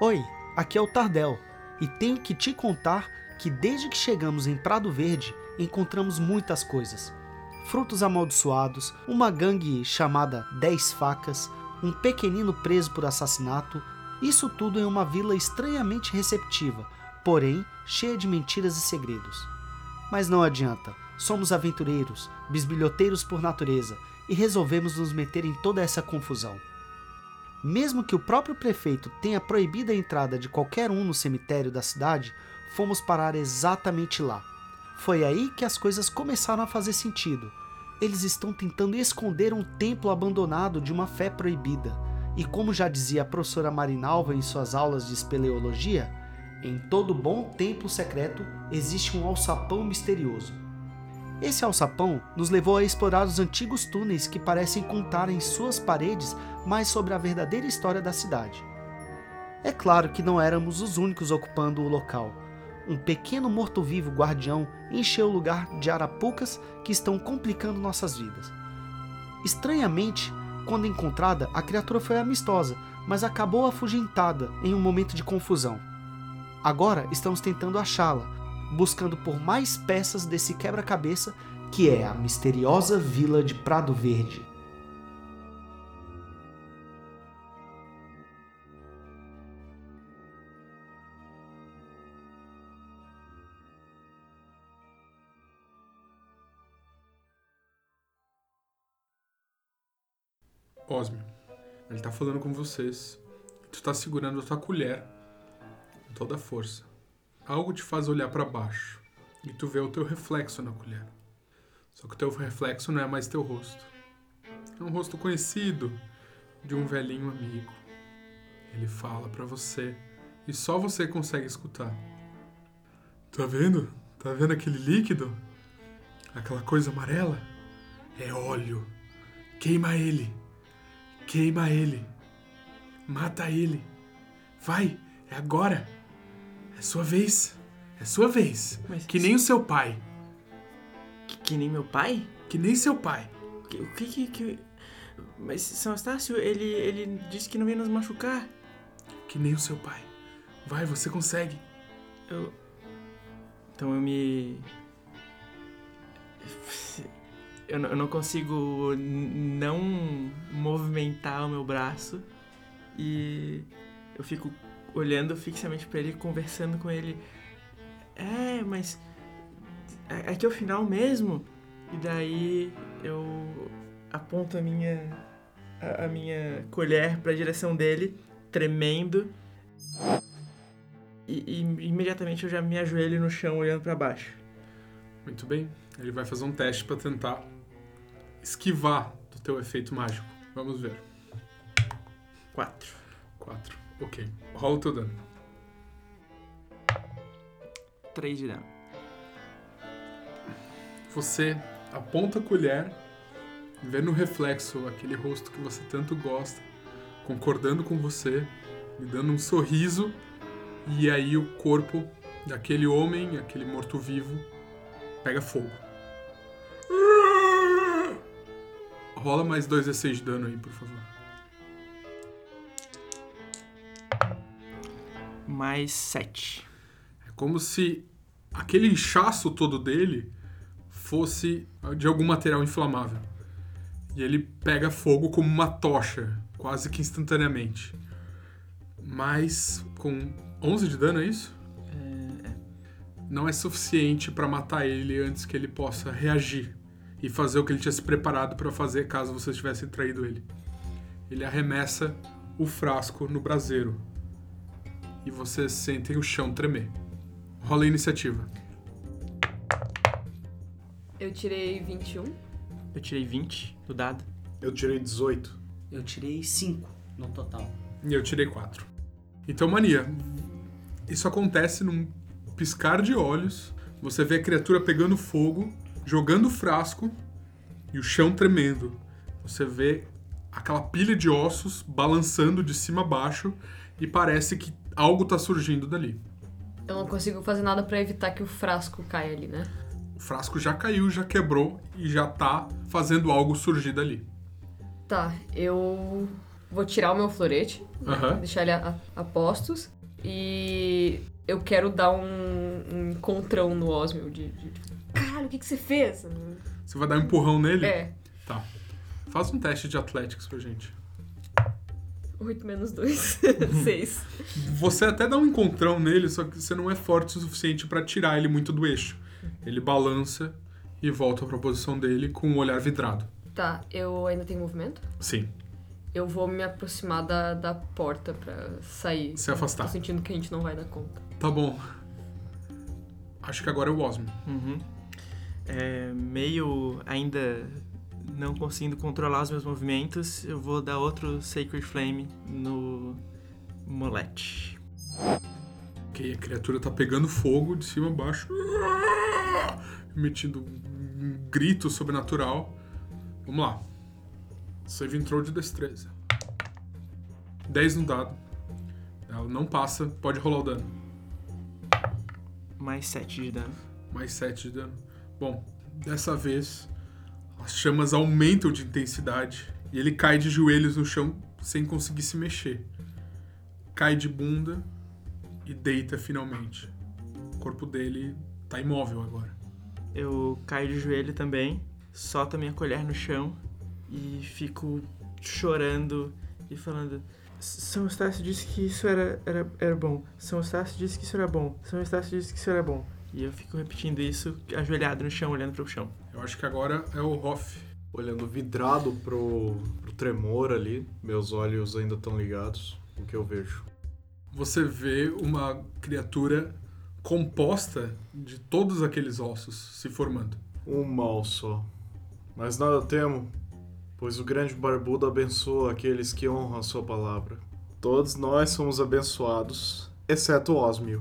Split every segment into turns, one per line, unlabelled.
Oi, aqui é o Tardel e tenho que te contar que desde que chegamos em Prado Verde encontramos muitas coisas. Frutos amaldiçoados, uma gangue chamada Dez Facas, um pequenino preso por assassinato, isso tudo em uma vila estranhamente receptiva, porém cheia de mentiras e segredos. Mas não adianta, somos aventureiros, bisbilhoteiros por natureza e resolvemos nos meter em toda essa confusão. Mesmo que o próprio prefeito tenha proibido a entrada de qualquer um no cemitério da cidade, fomos parar exatamente lá. Foi aí que as coisas começaram a fazer sentido. Eles estão tentando esconder um templo abandonado de uma fé proibida. E como já dizia a professora Marinalva em suas aulas de espeleologia, em todo bom templo secreto existe um alçapão misterioso. Esse alçapão nos levou a explorar os antigos túneis que parecem contar em suas paredes mais sobre a verdadeira história da cidade. É claro que não éramos os únicos ocupando o local. Um pequeno morto-vivo guardião encheu o lugar de arapucas que estão complicando nossas vidas. Estranhamente, quando encontrada, a criatura foi amistosa, mas acabou afugentada em um momento de confusão. Agora estamos tentando achá-la, buscando por mais peças desse quebra-cabeça que é a misteriosa vila de Prado Verde.
Osmio, ele tá falando com vocês. Tu tá segurando a tua colher com toda a força. Algo te faz olhar para baixo e tu vê o teu reflexo na colher. Só que o teu reflexo não é mais teu rosto. É um rosto conhecido de um velhinho amigo. Ele fala para você e só você consegue escutar. Tá vendo? Tá vendo aquele líquido? Aquela coisa amarela? É óleo. Queima ele. Queima ele. Mata ele. Vai, é agora. É sua vez. É sua vez.
Mas
que nem o seu pai.
Que, que nem meu pai?
Que nem seu pai.
Que- O que que... que... Mas São Estácio, ele, ele disse que não ia nos machucar.
Que nem o seu pai. Vai, você consegue.
Eu... Então eu me... Eu não, eu não consigo não movimentar o meu braço e eu fico olhando fixamente pra ele, conversando com ele. É, mas é, que é o final mesmo. E daí eu aponto a minha a, a minha colher pra direção dele, tremendo. E, e imediatamente eu já me ajoelho no chão olhando pra baixo.
Muito bem. Ele vai fazer um teste pra tentar esquivar do teu efeito mágico. Vamos ver.
Quatro.
4. Ok. Rola o teu dano.
Três de dano.
Você aponta a colher, vê no reflexo aquele rosto que você tanto gosta, concordando com você, lhe dando um sorriso, e aí o corpo daquele homem, aquele morto-vivo, pega fogo. Rola mais 2d6 de dano aí, por favor.
Mais sete.
É como se aquele inchaço todo dele fosse de algum material inflamável. E ele pega fogo como uma tocha, quase que instantaneamente. Mas com 11 de dano, é isso? Não é suficiente para matar ele antes que ele possa reagir e fazer o que ele tinha se preparado para fazer caso vocês tivessem traído ele. Ele arremessa o frasco no braseiro e vocês sentem o chão tremer. Rola a iniciativa.
Eu tirei 21.
Eu tirei 20 do dado.
Eu tirei 18.
Eu tirei 5 no total.
E eu tirei 4. Então, mania. Isso acontece num piscar de olhos. Você vê a criatura pegando fogo, jogando o frasco e o chão tremendo. Você vê aquela pilha de ossos balançando de cima a baixo e parece que algo tá surgindo dali.
Eu não consigo fazer nada pra evitar que o frasco caia ali, né?
O frasco já caiu, já quebrou e já tá fazendo algo surgir dali.
Tá, eu vou tirar o meu florete,
Aham.
deixar ele a, a postos. E eu quero dar um, um encontrão no Osmio de, de- de, Caralho, o que, que você fez?
Você vai dar um empurrão nele?
É,
Tá. Faz um teste de Athletics pra gente.
8 menos 2. 6.
Você até dá um encontrão nele, só que você não é forte o suficiente pra tirar ele muito do eixo. Ele balança e volta pra posição dele com o olhar vidrado.
Tá, eu ainda tenho movimento?
Sim,
Eu vou me aproximar da, da porta pra sair.
se afastar.
Tô sentindo que a gente não vai dar conta.
Tá bom. Acho que agora é o Osmo.
Uhum. É, meio ainda não conseguindo controlar os meus movimentos, eu vou dar outro Sacred Flame no molete.
Ok, a criatura tá pegando fogo de cima a baixo. Emitindo um grito sobrenatural. Vamos lá. Save entrou de destreza. 10 no dado. Ela não passa, pode rolar o dano.
Mais 7 de dano.
Mais 7 de dano. Bom, dessa vez as chamas aumentam de intensidade e ele cai de joelhos no chão sem conseguir se mexer. Cai de bunda e deita finalmente. O corpo dele tá imóvel agora.
Eu caio de joelho também, solto a minha colher no chão e fico chorando e falando. São Estácio disse que isso era, era, era bom. São Estácio disse que isso era bom. São Estácio disse que isso era bom. E eu fico repetindo isso, ajoelhado no chão, olhando pro chão.
Eu acho que agora é o Hoff.
Olhando vidrado pro, pro tremor ali, meus olhos ainda estão ligados. O que eu vejo?
Você vê uma criatura composta de todos aqueles ossos se formando.
Um mal só. Mas nada temo, pois o grande barbudo abençoa aqueles que honram a sua palavra. Todos nós somos abençoados, exceto Osmio.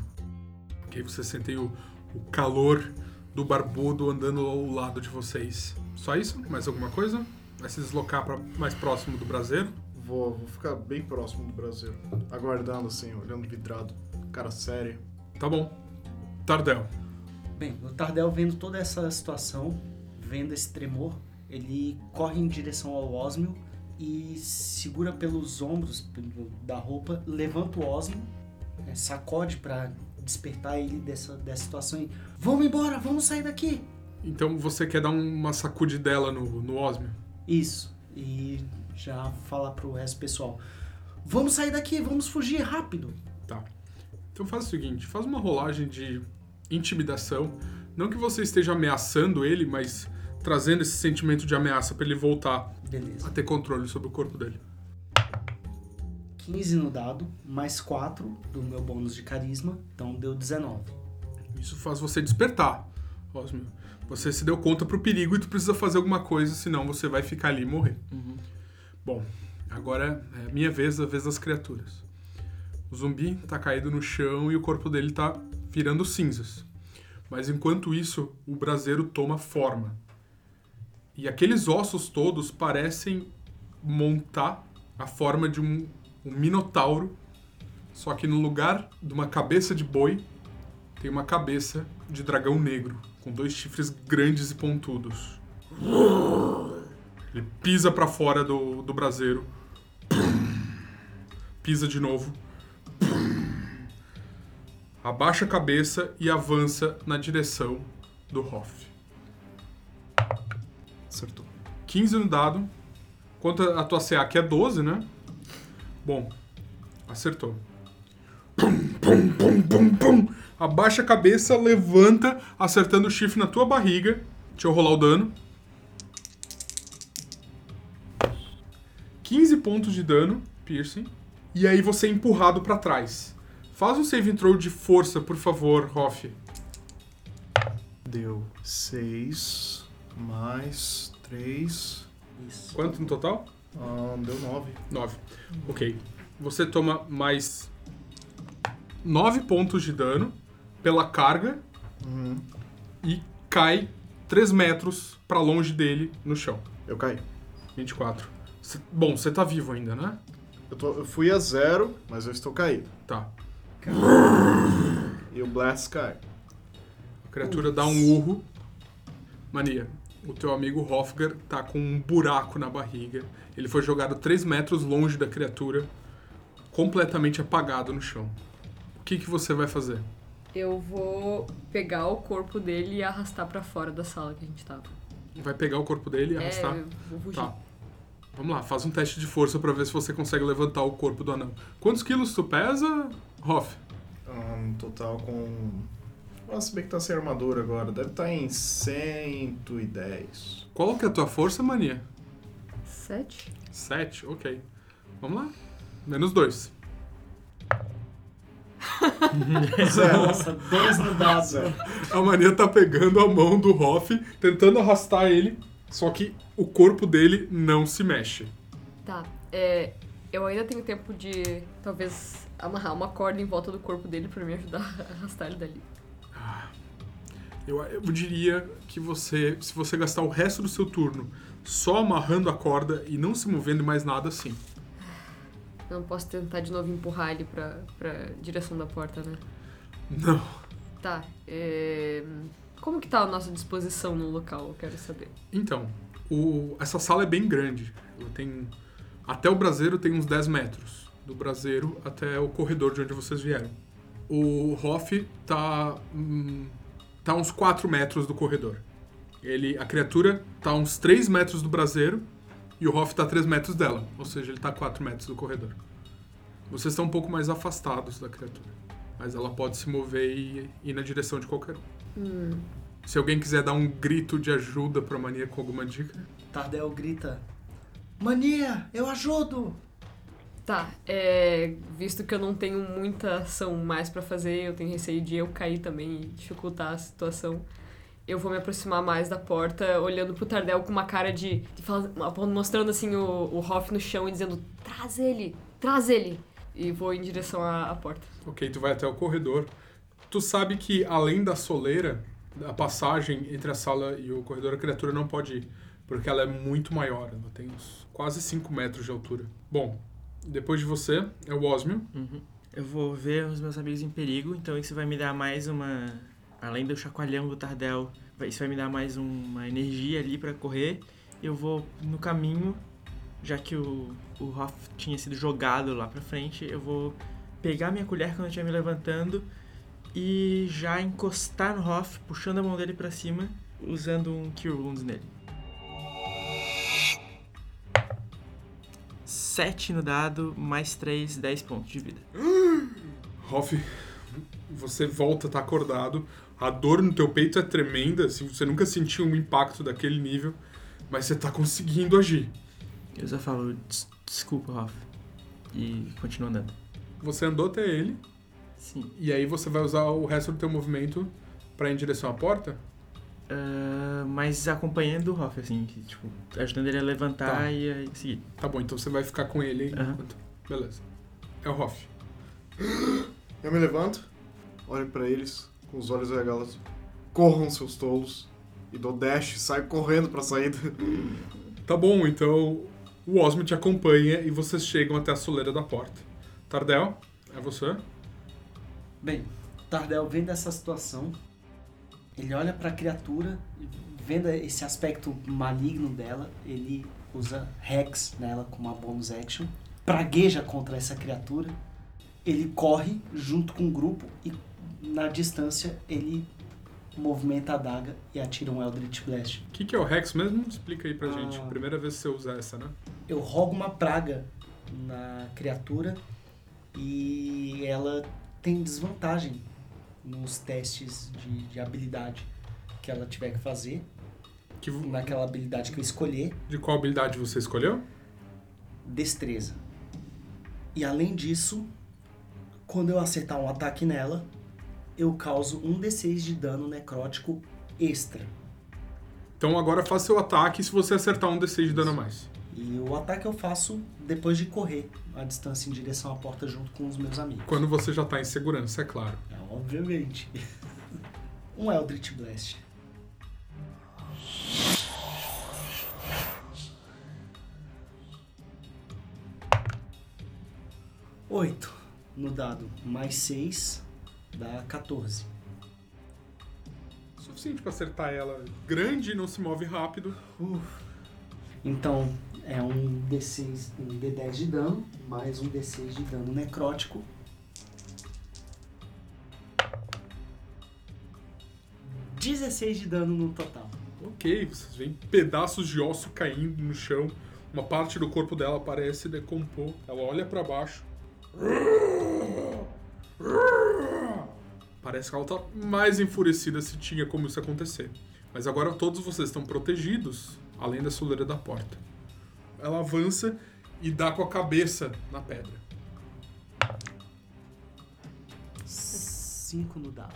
Que você sente o, o calor do barbudo andando ao lado de vocês. Só isso? Mais alguma coisa? Vai se deslocar para mais próximo do braseiro?
Vou, vou ficar bem próximo do Brasil, aguardando assim, olhando vidrado. Cara sério.
Tá bom. Tardel.
Bem, o Tardel vendo toda essa situação, vendo esse tremor, ele corre em direção ao Osmio e segura pelos ombros da roupa, levanta o Osmio, né, sacode pra despertar ele dessa, dessa situação e vamos embora, vamos sair daqui.
Então você quer dar uma sacudidela no, no Osmio?
Isso. E já falar pro resto pessoal. Vamos sair daqui, vamos fugir rápido.
Tá. Então faz o seguinte, faz uma rolagem de intimidação. Não que você esteja ameaçando ele, mas trazendo esse sentimento de ameaça para ele voltar
Beleza.
a ter controle sobre o corpo dele.
15 no dado, mais 4 do meu bônus de carisma, então deu 19.
Isso faz você despertar, Osmio. Você se deu conta pro perigo e tu precisa fazer alguma coisa, senão você vai ficar ali e morrer. Bom, agora é a minha vez, a vez das criaturas. O zumbi tá caído no chão e o corpo dele tá virando cinzas. Mas enquanto isso, o braseiro toma forma. E aqueles ossos todos parecem montar a forma de um, um minotauro, só que no lugar de uma cabeça de boi, tem uma cabeça de dragão negro, com dois chifres grandes e pontudos. Ele pisa pra fora do, do braseiro. Pisa de novo. Abaixa a cabeça e avança na direção do Hoff.
Acertou.
15 no dado. Quanto a tua CA, que é 12, né? Bom, acertou. Pum, pum, pum, pum, pum. Abaixa a cabeça, levanta, acertando o chifre na tua barriga. Deixa eu rolar o dano. 15 pontos de dano, piercing. E aí você é empurrado pra trás. Faz um save throw de força, por favor, Hoff.
Deu 6 mais 3.
Isso.
Quanto no total?
Ah, deu 9.
9. Ok. Você toma mais 9 pontos de dano pela carga
Uhum.
e cai 3 metros pra longe dele no chão.
Eu caí.
24. Cê- bom, você tá vivo ainda, né?
Eu, tô- eu fui a zero, mas eu estou caído.
Tá.
E o Blast cai.
A criatura dá um urro. Mania. O teu amigo Hofgar tá com um buraco na barriga. Ele foi jogado 3 metros longe da criatura, completamente apagado no chão. O que, que você vai fazer?
Eu vou pegar o corpo dele e arrastar pra fora da sala que a gente tava.
Vai pegar o corpo dele e arrastar?
É, eu vou fugir.
Tá. Vamos lá, faz um teste de força pra ver se você consegue levantar o corpo do anão. Quantos quilos tu pesa, Hoff?
Um total com. Se bem que tá sem armadura agora. Deve estar em 110.
Qual que é a tua força, mania?
Sete?
7, ok. Vamos lá. Menos 2.
Zero.
Nossa, dois no dado.
Zero.
A mania tá pegando a mão do Hoff, tentando arrastar ele, só que o corpo dele não se mexe.
Tá. É, eu ainda tenho tempo de talvez amarrar uma corda em volta do corpo dele pra me ajudar a arrastar ele dali.
Eu, eu diria que você, se você gastar o resto do seu turno só amarrando a corda e não se movendo mais nada, sim.
Não posso tentar de novo empurrar ele pra, pra direção da porta, né?
Não.
Tá. É... Como que tá a nossa disposição no local? Eu quero saber.
Então, o- essa sala é bem grande. Ela tem. Até o braseiro tem uns 10 metros. Do braseiro até o corredor de onde vocês vieram. O Hoff tá. hum, tá uns 4 metros do corredor. Ele, a criatura tá uns 3 metros do braseiro e o Hoff tá a 3 metros dela. Ou seja, ele tá a 4 metros do corredor. Vocês estão um pouco mais afastados da criatura. Mas ela pode se mover e ir na direção de qualquer um.
Hum.
Se alguém quiser dar um grito de ajuda pra mania com alguma dica.
Tardel grita: Mania, eu ajudo!
Tá. É... Visto que eu não tenho muita ação mais pra fazer, eu tenho receio de eu cair também e dificultar a situação. Eu vou me aproximar mais da porta, olhando pro Tardel com uma cara de. de mostrando assim o, o Hoff no chão e dizendo: traz ele, traz ele! E vou em direção à, à porta.
Ok, tu vai até o corredor. Tu sabe que além da soleira, a passagem entre a sala e o corredor, a criatura não pode ir. Porque ela é muito maior. Ela tem uns quase 5 metros de altura. Bom, depois de você é o Osmio.
Uhum. Eu vou ver os meus amigos em perigo, então isso vai me dar mais uma. Além do chacoalhão do Tardel, isso vai me dar mais uma energia ali pra correr. Eu vou no caminho, já que o, o Hoff tinha sido jogado lá pra frente, eu vou pegar minha colher quando eu estiver me levantando e já encostar no Hoff, puxando a mão dele pra cima, usando um Cure Wounds nele. 7 no dado, mais 3, 10 pontos de vida.
Hoff, você volta, tá acordado. A dor no teu peito é tremenda. Assim, você nunca sentiu um impacto daquele nível. Mas você tá conseguindo agir.
Eu só falo, "Des- desculpa, Hoff. E continuo andando.
Você andou até ele.
Sim.
E aí você vai usar o resto do teu movimento pra ir em direção à porta?
Ah, mas acompanhando o Hoff, assim, que, tipo, ajudando ele a levantar
Tá.
e a seguir.
Tá bom, então você vai ficar com ele
Aham.
enquanto. Beleza. É o Hoff.
Eu me levanto, olho pra eles, com os olhos regalados. Corram, seus tolos. E dou dash, saio correndo pra saída.
Tá bom, então o Osmo te acompanha e vocês chegam até a soleira da porta. Tardel, é você?
Bem, Tardel vendo essa situação, ele olha pra criatura, vendo esse aspecto maligno dela, ele usa Hex nela como uma bonus action, pragueja contra essa criatura, ele corre junto com o grupo e na distância ele movimenta a adaga e atira um Eldritch Blast.
O que, que é o Rex mesmo? Explica aí pra
Ah.
gente. Primeira vez que você usa essa, né?
Eu rogo uma praga na criatura e ela tem desvantagem nos testes de, de habilidade que ela tiver que fazer,
Que,
naquela habilidade que eu escolher,
de qual habilidade você escolheu?
destreza. E além disso, quando eu acertar um ataque nela, eu causo um D6 de dano necrótico extra.
Então agora faça seu ataque se você acertar um D6 de dano a mais.
E o ataque eu faço depois de correr a distância em direção à porta junto com os meus amigos.
Quando você já tá em segurança, é claro.
É, obviamente. um Eldritch Blast. Oito no dado, mais seis dá 14.
suficiente pra acertar ela. Grande, não se move rápido.
Então, é um D6, um D10 de dano, mais um D6 de dano necrótico. Dezesseis de dano no total.
Ok, vocês veem pedaços de osso caindo no chão. Uma parte do corpo dela parece decompor. Ela olha pra baixo. Parece que ela tá mais enfurecida se tinha como isso acontecer. Mas agora todos vocês estão protegidos, além da soleira da porta. Ela avança e dá com a cabeça na pedra.
Cinco no dado.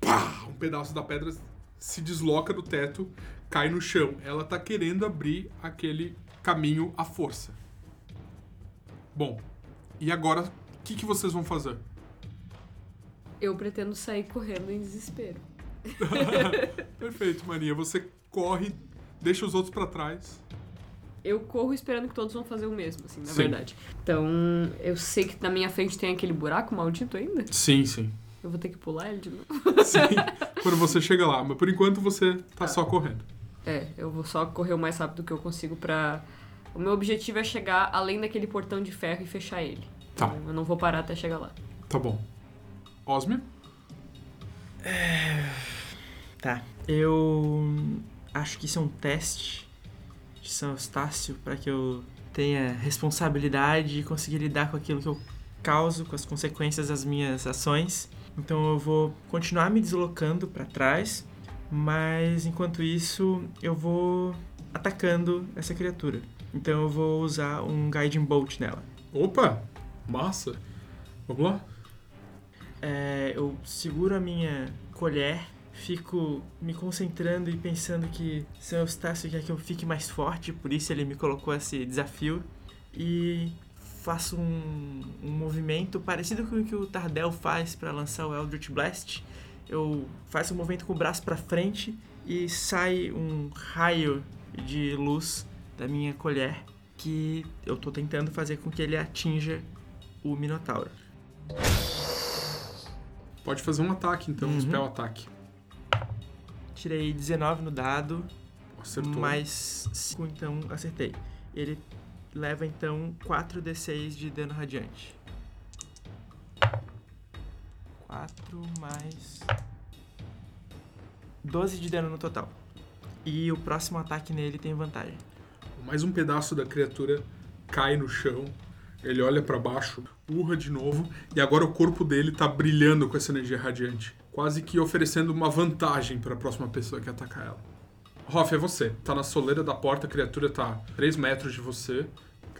Pá! Um pedaço da pedra se desloca do teto, cai no chão. Ela tá querendo abrir aquele caminho à força. Bom, e agora o que, que vocês vão fazer?
Eu pretendo sair correndo em desespero.
Perfeito, Maria. Você corre, deixa os outros pra trás.
Eu corro esperando que todos vão fazer o mesmo, assim, na
Sim.
verdade. Então, eu sei que na minha frente tem aquele buraco maldito ainda.
Sim, sim.
Eu vou ter que pular ele de novo.
Sim. Quando você chega lá. Mas por enquanto você tá só correndo.
É, eu vou só correr o mais rápido que eu consigo pra. O meu objetivo é chegar além daquele portão de ferro e fechar ele.
Tá.
Então, eu não vou parar até chegar lá.
Tá bom. Osmia?
Tá. Eu acho que isso é um teste de São Eustácio para que eu tenha responsabilidade e conseguir lidar com aquilo que eu causo, com as consequências das minhas ações. Então eu vou continuar me deslocando para trás, mas enquanto isso eu vou atacando essa criatura. Então eu vou usar um Guiding Bolt nela.
Opa! Massa! Vamos lá?
É, eu seguro a minha colher, fico me concentrando e pensando que São Eustácio quer que eu fique mais forte, por isso ele me colocou esse desafio. E faço um, um movimento parecido com o que o Tardel faz para lançar o Eldritch Blast. Eu faço um movimento com o braço para frente e sai um raio de luz da minha colher que eu tô tentando fazer com que ele atinja o Minotauro.
Pode fazer um ataque então, um
Uhum.
spell ataque.
Tirei 19 no dado,
Acertou.
mais 5, então acertei. Ele leva então 4d6 de dano radiante. 4 mais 12 de dano no total. E o próximo ataque nele tem vantagem.
Mais um pedaço da criatura cai no chão. Ele olha pra baixo, urra de novo, e agora o corpo dele tá brilhando com essa energia radiante, quase que oferecendo uma vantagem para a próxima pessoa que atacar ela. Hoff, é você. Tá na soleira da porta, a criatura tá 3 metros de você,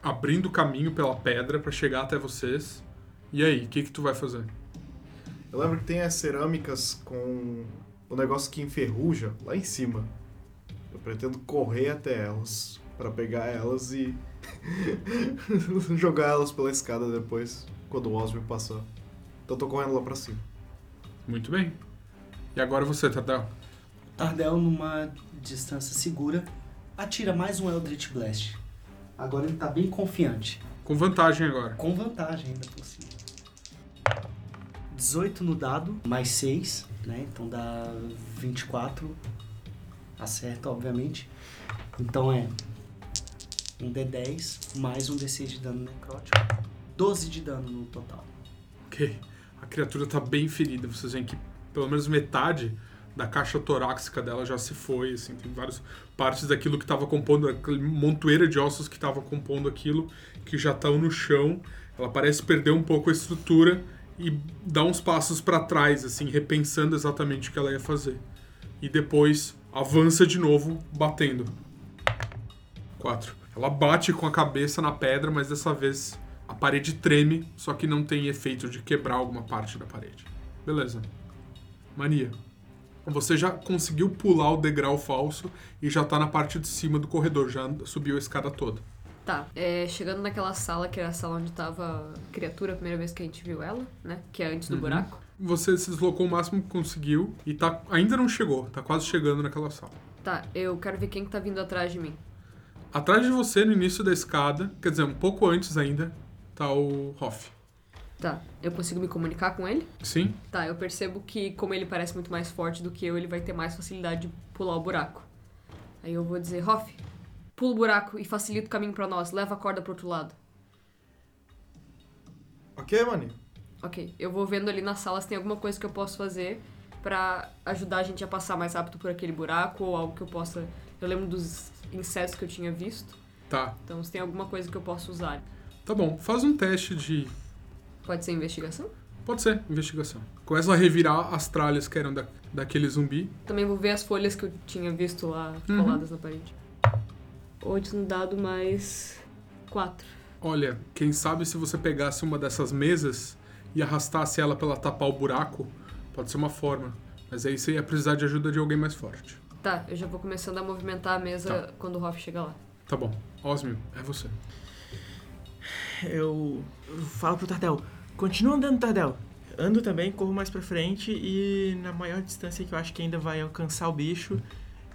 abrindo caminho pela pedra pra chegar até vocês. E aí, o que que tu vai fazer?
Eu lembro que tem as cerâmicas com o negócio que enferruja lá em cima. Eu pretendo correr até elas pra pegar elas e jogar elas pela escada depois, quando o Osmio passar. Então eu tô correndo lá pra cima.
Muito bem. E agora você, Tadeu.
Tardel, numa distância segura, atira mais um Eldritch Blast. Agora ele tá bem confiante.
Com vantagem agora.
Com vantagem ainda por cima. 18 no dado, mais 6, né? Então dá 24. Acerta, obviamente. Então é um D10 mais um D6 de dano necrótico. 12 de dano no total.
Ok. Criatura tá bem ferida. Vocês veem que pelo menos metade da caixa torácica dela já se foi, assim, tem várias partes daquilo que estava compondo, montoeira de ossos que estava compondo aquilo, que já estão no chão. Ela parece perder um pouco a estrutura e dá uns passos para trás, assim, repensando exatamente o que ela ia fazer. E depois avança de novo, batendo. Quatro. Ela bate com a cabeça na pedra, mas dessa vez a parede treme, só que não tem efeito de quebrar alguma parte da parede. Beleza. Mania. Você já conseguiu pular o degrau falso e já tá na parte de cima do corredor, já subiu a escada toda.
Tá, é, chegando naquela sala, que era a sala onde tava a criatura, a primeira vez que a gente viu ela, né? Que é antes do
Uhum.
buraco.
Você se deslocou o máximo que conseguiu e tá ainda não chegou, tá quase chegando naquela sala.
Tá, eu quero ver quem que tá vindo atrás de mim.
Atrás de você, no início da escada, quer dizer, um pouco antes ainda, tá o Hoff.
Tá, eu consigo me comunicar com ele?
Sim?
Tá, eu percebo que como ele parece muito mais forte do que eu, ele vai ter mais facilidade de pular o buraco. Aí eu vou dizer, Hoff, pula o buraco e facilita o caminho pra nós, leva a corda pro outro lado.
Ok, maninho.
Ok, eu vou vendo ali na sala se tem alguma coisa que eu posso fazer pra ajudar a gente a passar mais rápido por aquele buraco ou algo que eu possa. Eu lembro dos insetos que eu tinha visto,
Tá.
então se tem alguma coisa que eu possa usar.
Tá bom. Faz um teste de.
Pode ser investigação?
Pode ser, investigação. Começa a revirar as tralhas que eram da, daquele zumbi.
Também vou ver as folhas que eu tinha visto lá
Uhum.
coladas na parede. Oito no dado mais quatro.
Olha, quem sabe se você pegasse uma dessas mesas e arrastasse ela pra ela tapar o buraco, pode ser uma forma. Mas aí você ia precisar de ajuda de alguém mais forte.
Tá, eu já vou começando a movimentar a mesa
Tá.
quando o Hoff chegar lá.
Tá bom. Osmio, é você.
Eu falo pro Tardel, continua andando, Tardel. Ando também, corro mais pra frente e na maior distância que eu acho que ainda vai alcançar o bicho,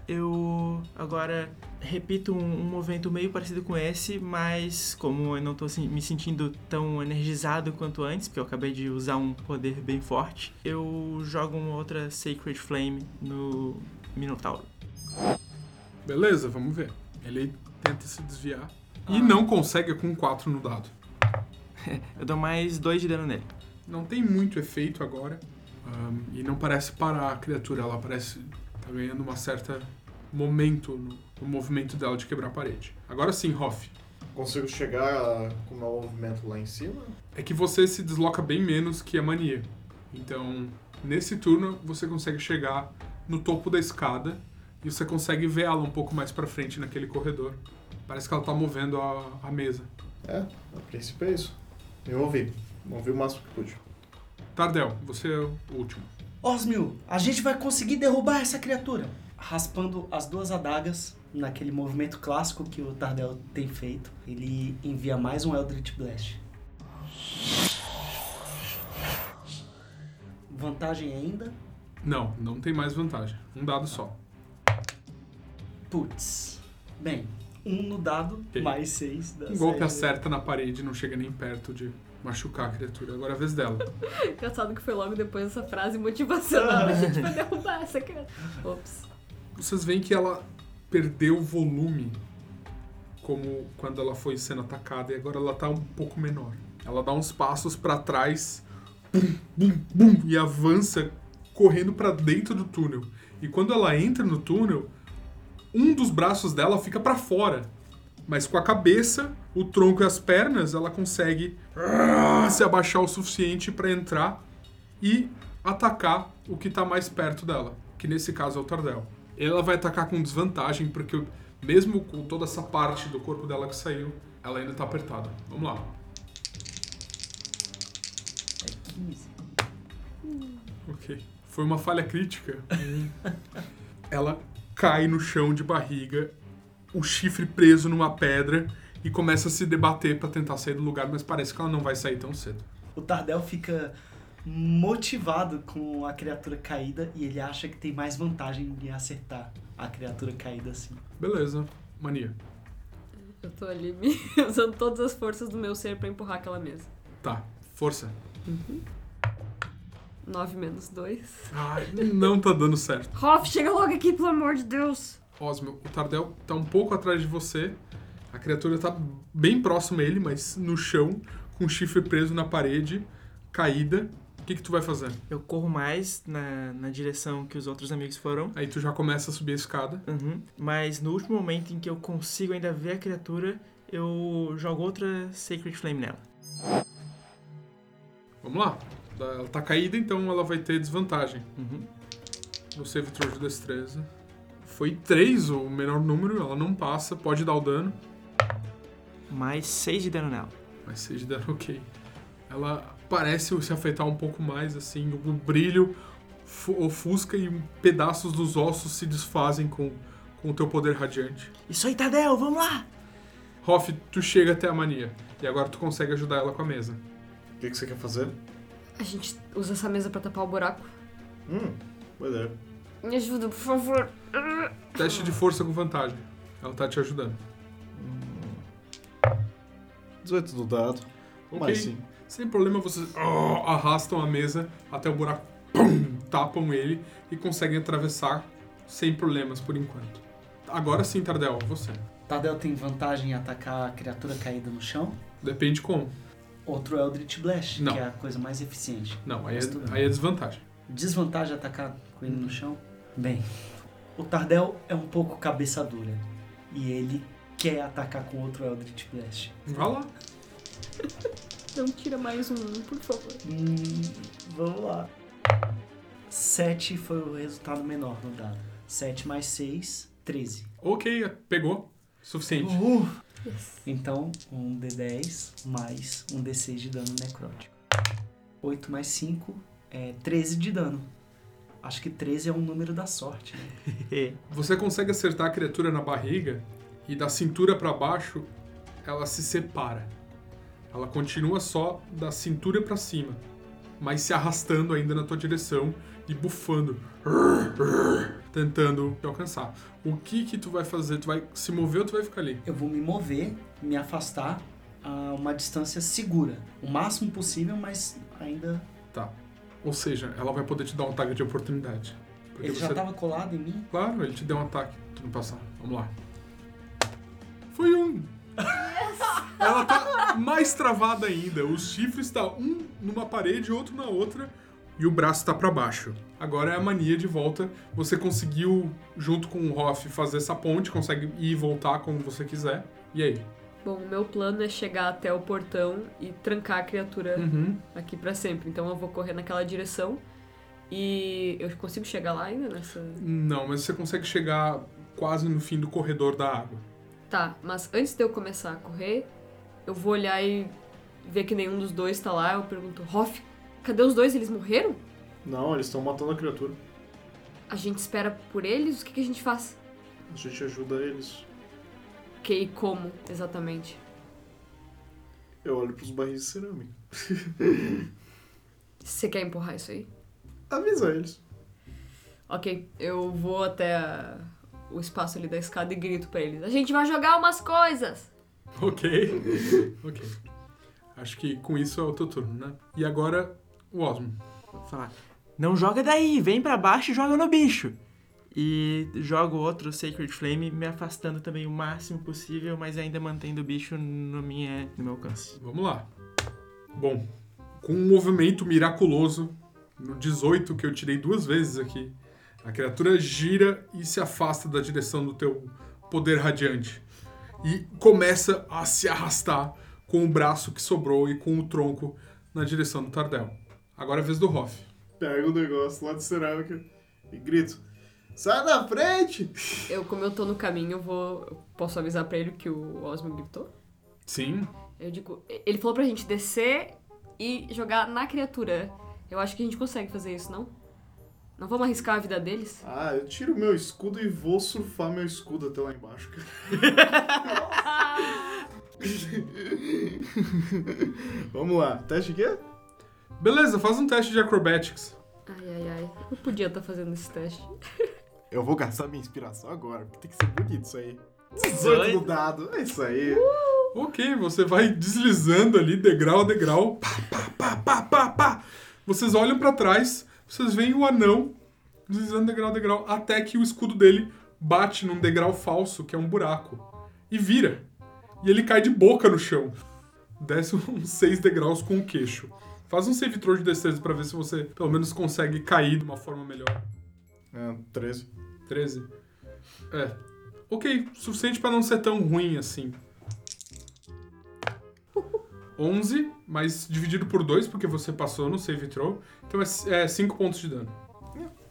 eu agora repito um, um movimento meio parecido com esse, mas como eu não assim, me sentindo tão energizado quanto antes, porque eu acabei de usar um poder bem forte, eu jogo uma outra Sacred Flame no Minotauro.
Beleza, vamos ver. Ele tenta se desviar e não consegue com 4 no dado.
Eu dou mais dois de dano nele.
Não tem muito efeito agora. ahn, e não parece parar a criatura. Ela parece tá ganhando uma certa momento no, no movimento dela de quebrar a parede. Agora sim, Hoff.
Consigo chegar com o meu movimento lá em cima?
É que você se desloca bem menos que a mania. Então, nesse turno, você consegue chegar no topo da escada e você consegue ver ela um pouco mais pra frente naquele corredor. Parece que ela tá movendo a, a mesa.
É, a princípio é isso. Eu ouvi. Ouvi o máximo que pude.
Tardel, você é o último.
Osmio, a gente vai conseguir derrubar essa criatura. Raspando as duas adagas naquele movimento clássico que o Tardel tem feito, ele envia mais um Eldritch Blast. Vantagem ainda?
Não, não tem mais vantagem. Um dado só.
Putz. Bem, um no dado, mais seis. dá
Um golpe acerta na parede não chega nem perto de machucar a criatura. Agora é a vez dela.
Engraçado que foi logo depois dessa frase motivacional. a gente vai derrubar essa cara. Ops.
Vocês veem que ela perdeu volume como quando ela foi sendo atacada e agora ela tá um pouco menor. Ela dá uns passos pra trás, bum, bum, bum, e avança correndo pra dentro do túnel. E quando ela entra no túnel, um dos braços dela fica pra fora. Mas com a cabeça, o tronco e as pernas, ela consegue ah, se abaixar o suficiente pra entrar e atacar o que tá mais perto dela, que nesse caso é o Tardel. Ela vai atacar com desvantagem, porque mesmo com toda essa parte do corpo dela que saiu, ela ainda tá apertada. Vamos lá.
É 15.
Ok. Foi uma falha crítica. ela cai no chão de barriga, o chifre preso numa pedra e começa a se debater pra tentar sair do lugar, mas parece que ela não vai sair tão cedo.
O Tardel fica motivado com a criatura caída e ele acha que tem mais vantagem em acertar a criatura caída assim.
Beleza. Mania.
Eu tô ali me- usando todas as forças do meu ser pra empurrar aquela mesa.
Tá. Força.
9 menos 2.
Ai, não tá dando certo.
Hoff, chega logo aqui, pelo amor de Deus.
Osmio, o Tardel tá um pouco atrás de você. A criatura tá bem próxima a ele, mas no chão, com o chifre preso na parede, caída. O que, que tu vai fazer?
Eu corro mais na, na direção que os outros amigos foram.
Aí tu já começa a subir a escada.
Uhum. Mas no último momento em que eu consigo ainda ver a criatura, eu jogo outra Sacred Flame nela.
Vamos lá. Ela tá caída, então ela vai ter desvantagem
Uhum.
no save throw de destreza. Foi 3 o menor número, ela não passa, pode dar o dano,
Mais 6 de dano nela.
mas seja dano ok. Ela parece se afetar um pouco mais, assim, o brilho fu- ofusca e pedaços dos ossos se desfazem com, com o teu poder radiante.
Isso aí, Tadel, vamos lá!
Hoff, tu chega até a mania. E agora tu consegue ajudar ela com a mesa.
O que, que você quer fazer?
A gente usa essa mesa pra tapar o buraco.
Hum, boa ideia.
Me ajuda, por favor.
Teste de força com vantagem. Ela tá te ajudando.
18 do dado.
Ok.
Mais sim.
Sem problema, vocês oh, arrastam a mesa até o buraco, pum, tapam ele e conseguem atravessar sem problemas por enquanto. Agora sim, Tardel, você.
Tardel tem vantagem em atacar a criatura caída no chão.
Depende como.
Outro Eldritch Blast,
Não.
que é a coisa mais eficiente.
Não, aí
Mas tudo
é,
bem.
aí é desvantagem.
Desvantagem atacar com ele no chão? Bem, o Tardel é um pouco cabeça dura. E ele quer atacar com outro Eldritch Blast.
Vai lá.
Não tira mais um, por favor.
Hum, vamos lá. 7 foi o resultado menor no dado. 7 mais 6, 13.
Ok, pegou. Suficiente.
Então, um D10 mais um D6 de dano necrótico. 8 mais 5 é 13 de dano. Acho que 13 é um número da sorte. Né?
Você consegue acertar a criatura na barriga e da cintura pra baixo ela se separa. Ela continua só da cintura pra cima, mas se arrastando ainda na tua direção e bufando, tentando te alcançar. O que que tu vai fazer? Tu vai se mover ou tu vai ficar ali?
Eu vou me mover, me afastar a uma distância segura. O máximo possível, mas ainda.
Tá. Ou seja, ela vai poder te dar um ataque de oportunidade. Porque
Ele já
você-
tava colado em mim?
Claro, ele te deu um ataque. Tu não passar. Vamos lá. Foi um. Ela tá mais travada ainda. Os chifres tá um numa parede, outro na outra. E o braço tá pra baixo. Agora é a mania de volta. Você conseguiu, junto com o Hoff, fazer essa ponte. Consegue ir e voltar como você quiser. E aí?
Bom, o meu plano é chegar até o portão e trancar a criatura
Uhum.
aqui pra sempre. Então eu vou correr naquela direção. E eu consigo chegar lá ainda nessa.
Não, mas você consegue chegar quase no fim do corredor da água.
Tá, mas antes de eu começar a correr, eu vou olhar e ver que nenhum dos dois tá lá. Eu pergunto, Hoff, cadê os dois? Eles morreram?
Não, eles estão matando a criatura.
A gente espera por eles? O que, que a gente faz?
A gente ajuda eles.
Que e como, exatamente?
Eu olho pros barris de cerâmica.
Você quer empurrar isso aí?
Avisa eles.
Ok, eu vou até a- o espaço ali da escada e grito pra eles. A gente vai jogar umas coisas!
Ok. ok. Acho que com isso é o teu turno, né? E agora, o Osmo.
Falar, não joga daí, vem pra baixo e joga no bicho. E jogo outro Sacred Flame, me afastando também o máximo possível, mas ainda mantendo o bicho no, minha, no meu alcance.
Vamos lá. Bom, com um movimento miraculoso, no 18 que eu tirei duas vezes aqui, a criatura gira e se afasta da direção do teu poder radiante. E começa a se arrastar com o braço que sobrou e com o tronco na direção do Tardel. Agora é a vez do Hoff.
Pego o negócio lá de cerâmica e grito. Sai da frente!
Eu, como eu tô no caminho, eu vou. eu posso avisar pra ele que o Osmo gritou?
Sim,
Eu digo. Ele falou pra gente descer e jogar na criatura. Eu acho que a gente consegue fazer isso, não? Não vamos arriscar a vida deles?
Ah, eu tiro meu escudo e vou surfar meu escudo até lá embaixo. Vamos lá, teste o quê?
Beleza, faz um teste de acrobatics.
Ai, ai, ai. Eu podia estar fazendo esse teste.
Eu vou gastar minha inspiração agora, porque tem que ser bonito isso aí. 18 no dado, é isso aí.
Ok, você vai deslizando ali, degrau a degrau. Pá, pá, pá, pá, pá, pá. Vocês olham pra trás, vocês veem o anão deslizando degrau a degrau, até que o escudo dele bate num degrau falso, que é um buraco, e vira. E ele cai de boca no chão. Desce uns seis degraus com o queixo. Faz um save throw de destreza pra ver se você pelo menos consegue cair de uma forma melhor.
É, 13.
13. É. Ok, suficiente pra não ser tão ruim assim. 11, mas dividido por 2, porque você passou no save throw. Então é 5 pontos de dano.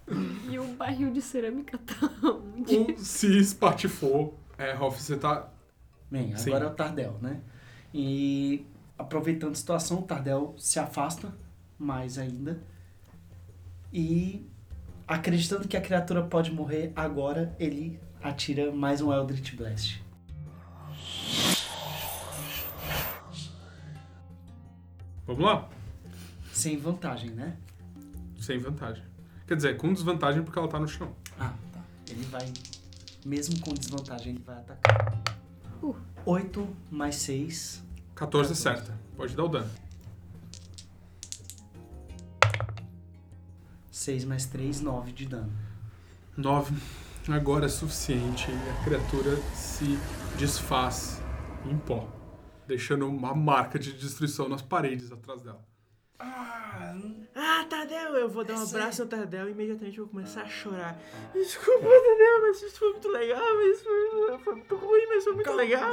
E o barril de cerâmica tá onde?
Um se espatifou. É, Rolf, você tá.
Bem,
Sim.
agora é o Tardel, né? E aproveitando a situação, o Tardel se afasta mais ainda. E acreditando que a criatura pode morrer agora, ele atira mais um Eldritch Blast.
Vamos lá?
Sem vantagem, né?
Sem vantagem. Quer dizer, com desvantagem porque ela tá no chão.
Ah, tá. Ele vai, mesmo com desvantagem, ele vai atacar.
Uh.
8 mais 6,
14 é certa. Pode dar o dano.
6 mais 3, 9 de dano.
9 agora é suficiente. A criatura se desfaz em pó, deixando uma marca de destruição nas paredes atrás dela.
Ah, Tadeu! Eu vou dar um
Essa
abraço ao Tadeu e imediatamente eu vou começar a chorar. Desculpa, Tadeu, mas isso foi muito legal, mas foi, foi muito ruim, mas foi muito
Calma.
legal.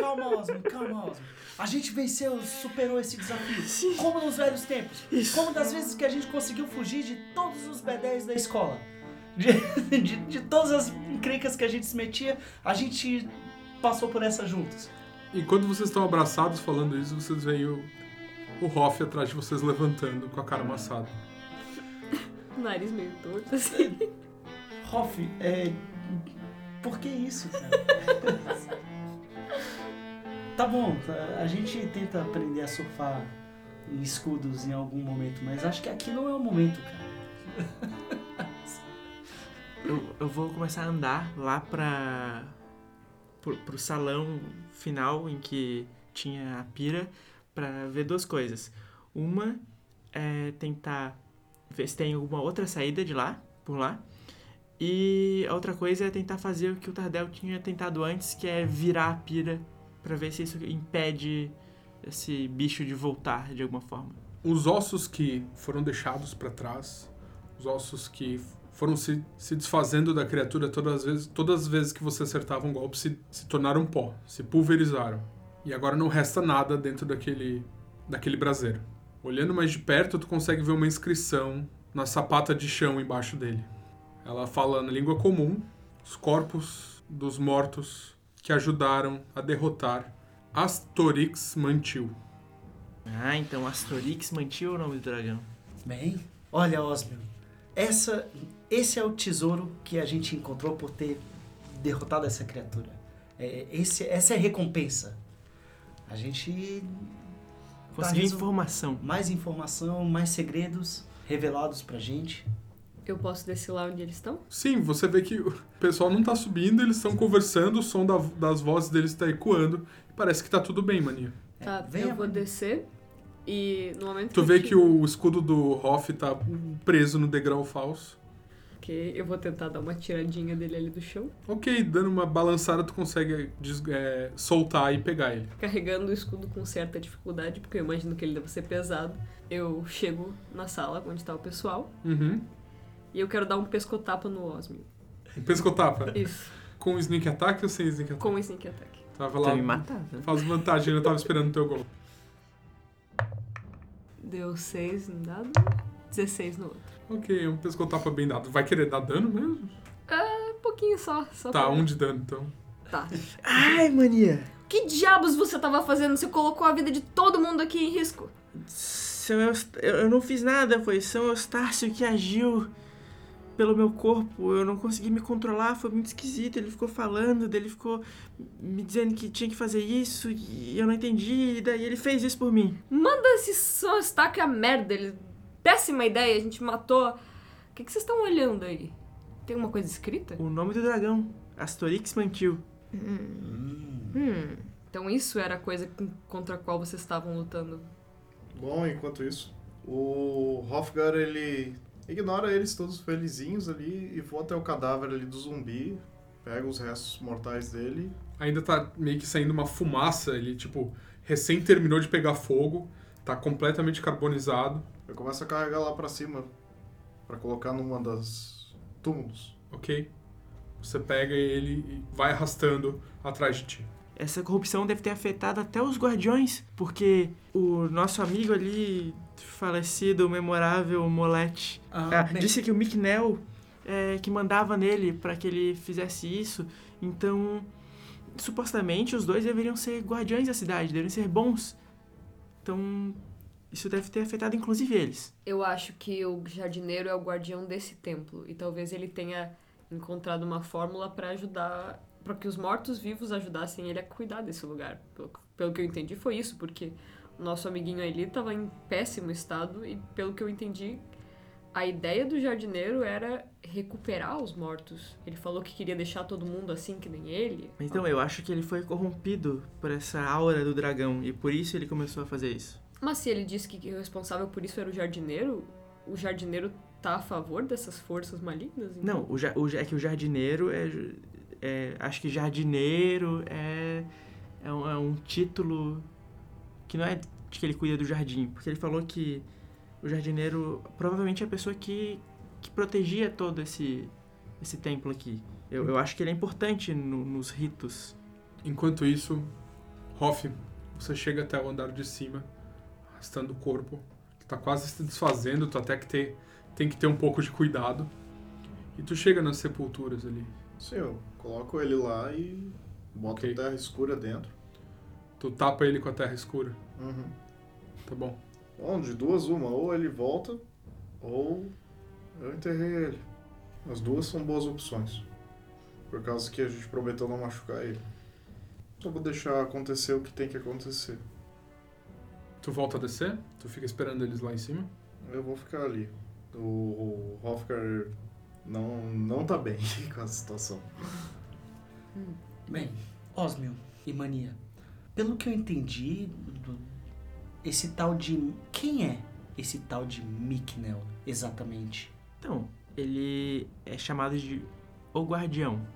Calma, Osmo, calma, Osmo. A gente venceu, superou esse desafio.
Sim.
Como nos velhos tempos.
Isso.
Como das vezes que a gente conseguiu fugir de todos os B10 da escola. De, de, de todas as encrencas que a gente se metia, a gente passou por essa juntos.
E quando vocês estão abraçados falando isso, vocês veem o, o Hoff atrás de vocês levantando com a cara amassada.
Nariz meio torto, assim.
Hoff, é. Por que isso, cara? tá bom, a gente tenta aprender a surfar em escudos em algum momento, mas acho que aqui não é o momento, cara.
Eu, eu vou começar a andar lá pra. Pro, pro salão final em que tinha a pira pra ver duas coisas. Uma é tentar ver se tem alguma outra saída de lá, por lá. E a outra coisa é tentar fazer o que o Tardel tinha tentado antes, que é virar a pira pra ver se isso impede esse bicho de voltar de alguma forma.
Os ossos que foram deixados para trás, os ossos que foram se, se desfazendo da criatura todas as vezes, todas as vezes que você acertava um golpe se, se tornaram pó, se pulverizaram. E agora não resta nada dentro daquele, daquele braseiro. Olhando mais de perto, tu consegue ver uma inscrição na sapata de chão embaixo dele. Ela fala na língua comum os corpos dos mortos que ajudaram a derrotar Astorix Mantil.
Ah, então Asterix mantinha o nome do dragão.
Bem, olha, Osmio, essa, esse é o tesouro que a gente encontrou por ter derrotado essa criatura. É, esse, essa é a recompensa. A gente.
Consegui
resol-
informação.
Mais informação, mais segredos revelados pra gente.
Eu posso descer lá onde eles estão?
Sim, você vê que o pessoal não tá subindo, eles estão conversando, o som da- das vozes deles tá ecoando. Parece que tá tudo bem, maninho.
Tá,
venha,
eu vou descer e no momento
Tu vê que o escudo do Hoff tá preso no degrau falso.
Eu vou tentar dar uma tiradinha dele ali do chão,
Ok, dando uma balançada, tu consegue des- é, soltar e pegar ele.
carregando o escudo com certa dificuldade, porque eu imagino que ele deve ser pesado. Eu chego na sala onde tá o pessoal
Uhum.
e eu quero dar um pescotapa no Osmio.
Pescotapa.
Isso,
Com sneak attack ou sem sneak attack?
com o sneak attack.
Tava lá.
me matar, né?
Faz vantagem, eu tava esperando o teu gol.
Deu 6 no dado, 16 no outro.
Ok, um pescotapa bem dado. Vai querer dar dano mesmo?
Um pouquinho só, só
Tá,
pra-
um de dano então.
Tá.
Ai, mania!
Que diabos você tava fazendo? Você colocou a vida de todo mundo aqui em risco.
São Eust- eu, não fiz nada, foi São Eustácio que agiu pelo meu corpo. Eu não consegui me controlar, foi muito esquisito. Ele ficou falando, ele ficou me dizendo que tinha que fazer isso e eu não entendi. E daí ele fez isso por mim.
Manda esse só estaque a merda. Ele... Péssima ideia, a gente matou. O que, que vocês estão olhando aí? Tem uma coisa escrita?
O nome do dragão, Astorix Mantil.
Hum. Então isso era a coisa contra a qual vocês estavam lutando.
Bom, enquanto isso, o Hofgar ele ignora eles todos felizinhos ali e voa até o cadáver ali do zumbi, pega os restos mortais dele.
Ainda tá meio que saindo uma fumaça, ele tipo, recém terminou de pegar fogo, tá completamente carbonizado.
Eu começo a carregar lá pra cima pra colocar numa das túmulos.
ok? Você pega ele e vai arrastando atrás de ti.
Essa corrupção deve ter afetado até os guardiões, porque o nosso amigo ali, falecido, o memorável Molete,
Ah,
ah, disse que o Micknell é, que mandava nele para que ele fizesse isso. Então, supostamente, os dois deveriam ser guardiões da cidade, deveriam ser bons. Então, isso deve ter afetado inclusive eles.
Eu acho que o jardineiro é o guardião desse templo. E talvez ele tenha encontrado uma fórmula pra ajudar. para que os mortos-vivos ajudassem ele a cuidar desse lugar. Pelo, pelo que eu entendi, foi isso, porque o nosso amiguinho ali estava em péssimo estado. E pelo que eu entendi, a ideia do jardineiro era recuperar os mortos. Ele falou que queria deixar todo mundo assim que nem ele.
Então, eu acho que ele foi corrompido por essa aura do dragão e por isso ele começou a fazer isso.
Mas se ele disse que o responsável por isso era o jardineiro, o jardineiro tá a favor dessas forças malignas? então?
Não, o, ja- o ja- é que o jardineiro é, é- Acho que jardineiro é, é, um, é um título que não é de que ele cuida do jardim, porque ele falou que o jardineiro provavelmente é a pessoa que, que protegia todo esse, esse templo aqui. Eu, eu acho que ele é importante no- nos ritos.
Enquanto isso, Hoff, você chega até o andar de cima, arrastando o corpo, que tá quase se desfazendo, tu até que ter, tem que ter um pouco de cuidado. E tu chega nas sepulturas ali.
Sim, eu coloco ele lá e boto
Ok.
terra escura dentro.
Tu tapa ele com a terra escura.
Uhum.
Tá bom.
Bom, de duas, uma. Ou ele volta, ou eu enterrei ele. As duas são boas opções. Por causa que a gente prometeu não machucar ele. Só vou deixar acontecer o que tem que acontecer.
Tu volta a descer, tu fica esperando eles lá em cima.
Eu vou ficar ali. O, o Hofgar não, não tá bem com a situação.
Bem, Osmio e Mania, pelo que eu entendi, esse tal de. Quem é esse tal de Miknel, exatamente?
Então, ele é chamado de o guardião.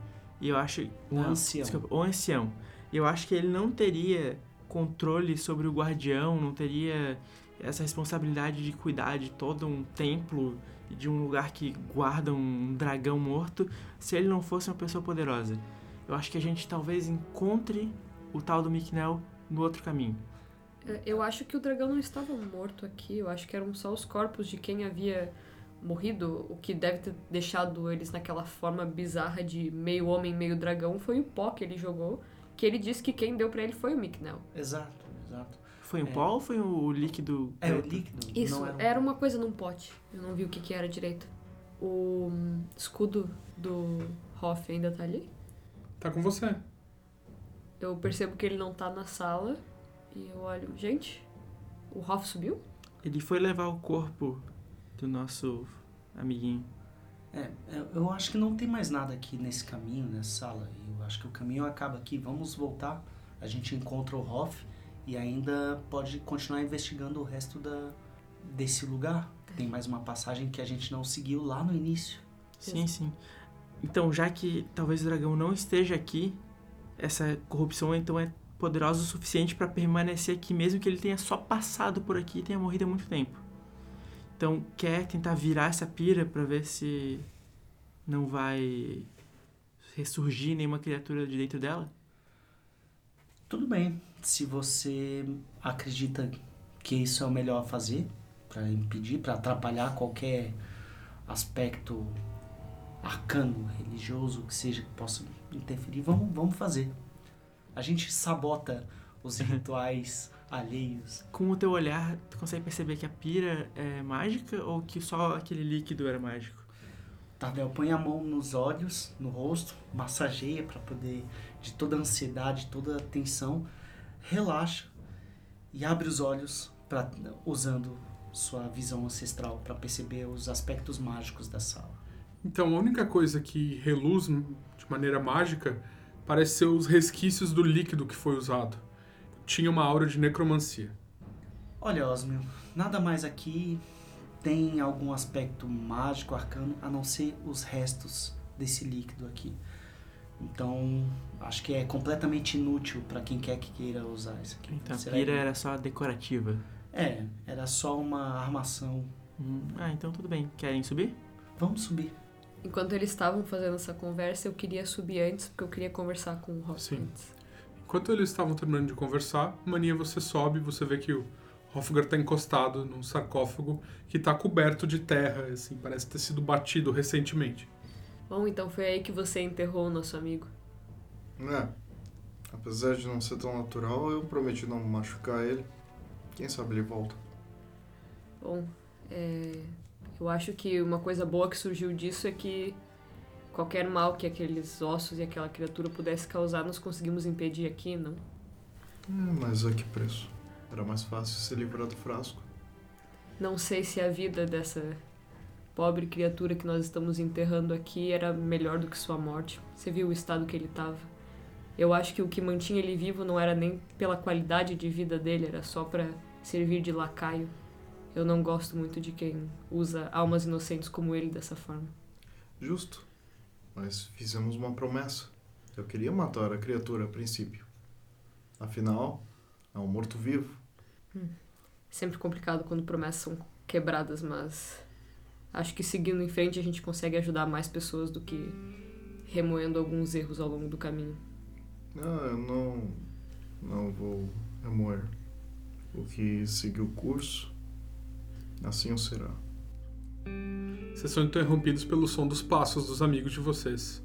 E eu acho.
O
não,
ancião.
Desculpa, o ancião. E eu acho que ele não teria controle sobre o guardião, não teria essa responsabilidade de cuidar de todo um templo e de um lugar que guarda um dragão morto se ele não fosse uma pessoa poderosa. Eu acho que a gente talvez encontre o tal do Miknel no outro caminho.
É, Eu acho que o dragão não estava morto aqui. Eu acho que eram só os corpos de quem havia morrido. O que deve ter deixado eles naquela forma bizarra de meio homem, meio dragão foi o pó que ele jogou. Que ele disse que quem deu pra ele foi o Miknel.
Exato, exato.
Foi um
É.
pó ou foi o líquido?
É o líquido.
Isso,
não era, um-
era uma coisa num pote. Eu não vi o que, que era direito. O hum, escudo do Hoff ainda tá ali.
Tá com você.
Eu percebo que ele não tá na sala. E eu olho, gente, o Hoff subiu?
Ele foi levar o corpo do nosso amiguinho.
É, eu- eu acho que não tem mais nada aqui nesse caminho, nessa sala. Eu acho que o caminho acaba aqui. Vamos voltar. A gente encontra o Hoff e ainda pode continuar investigando o resto da, desse lugar. Tem mais uma passagem que a gente não seguiu lá no início.
Sim, sim. Então, já que talvez o dragão não esteja aqui, essa corrupção então é poderosa o suficiente para permanecer aqui, mesmo que ele tenha só passado por aqui e tenha morrido há muito tempo. Então, quer tentar virar essa pira para ver se não vai ressurgir nenhuma criatura de dentro dela?
Tudo bem. Se você acredita que isso é o melhor a fazer para impedir, para atrapalhar qualquer aspecto arcano, religioso, que seja que possa interferir, vamos, vamos fazer. A gente sabota os rituais alheios.
Com o teu olhar, tu consegue perceber que a pira é mágica ou que só aquele líquido era mágico?
Tardel põe a mão nos olhos, no rosto, massageia para poder, de toda a ansiedade, toda a tensão, relaxa e abre os olhos pra, usando sua visão ancestral para perceber os aspectos mágicos da sala.
Então, a única coisa que reluz de maneira mágica parece ser os resquícios do líquido que foi usado. Tinha uma aura de necromancia.
Olha, Osmio, nada mais aqui tem algum aspecto mágico, arcano, a não ser os restos desse líquido aqui. Então, acho que é completamente inútil para quem quer que queira usar isso aqui.
Então, a
Será
pira
que-
era só decorativa.
É, era só uma armação.
Hum, ah, então tudo bem. Querem subir?
Vamos subir.
Enquanto eles estavam fazendo essa conversa, eu queria subir antes, porque eu queria conversar com o Hoff
Sim.
antes.
Enquanto eles estavam terminando de conversar, Mania, você sobe você vê que o Hofgar tá encostado num sarcófago que tá coberto de terra, assim, parece ter sido batido recentemente.
Bom, então foi aí que você enterrou o nosso amigo.
É. Apesar de não ser tão natural, eu prometi não machucar ele. Quem sabe ele volta.
Bom, é, eu acho que uma coisa boa que surgiu disso é que qualquer mal que aqueles ossos e aquela criatura pudesse causar, nós conseguimos impedir aqui, não?
Hum, mas a que preço? Era mais fácil se livrar do frasco.
Não sei se a vida dessa pobre criatura que nós estamos enterrando aqui era melhor do que sua morte. Você viu o estado que ele estava? Eu acho que o que mantinha ele vivo não era nem pela qualidade de vida dele, era só para servir de lacaio. Eu não gosto muito de quem usa almas inocentes como ele dessa forma.
Justo. Mas fizemos uma promessa. Eu queria matar a criatura a princípio. Afinal, é um morto-vivo.
Sempre complicado quando promessas são quebradas, mas acho que seguindo em frente a gente consegue ajudar mais pessoas do que remoendo alguns erros ao longo do caminho.
Ah, eu não. Não vou remoer. O que seguir o curso, assim o será.
Vocês são interrompidos pelo som dos passos dos amigos de vocês,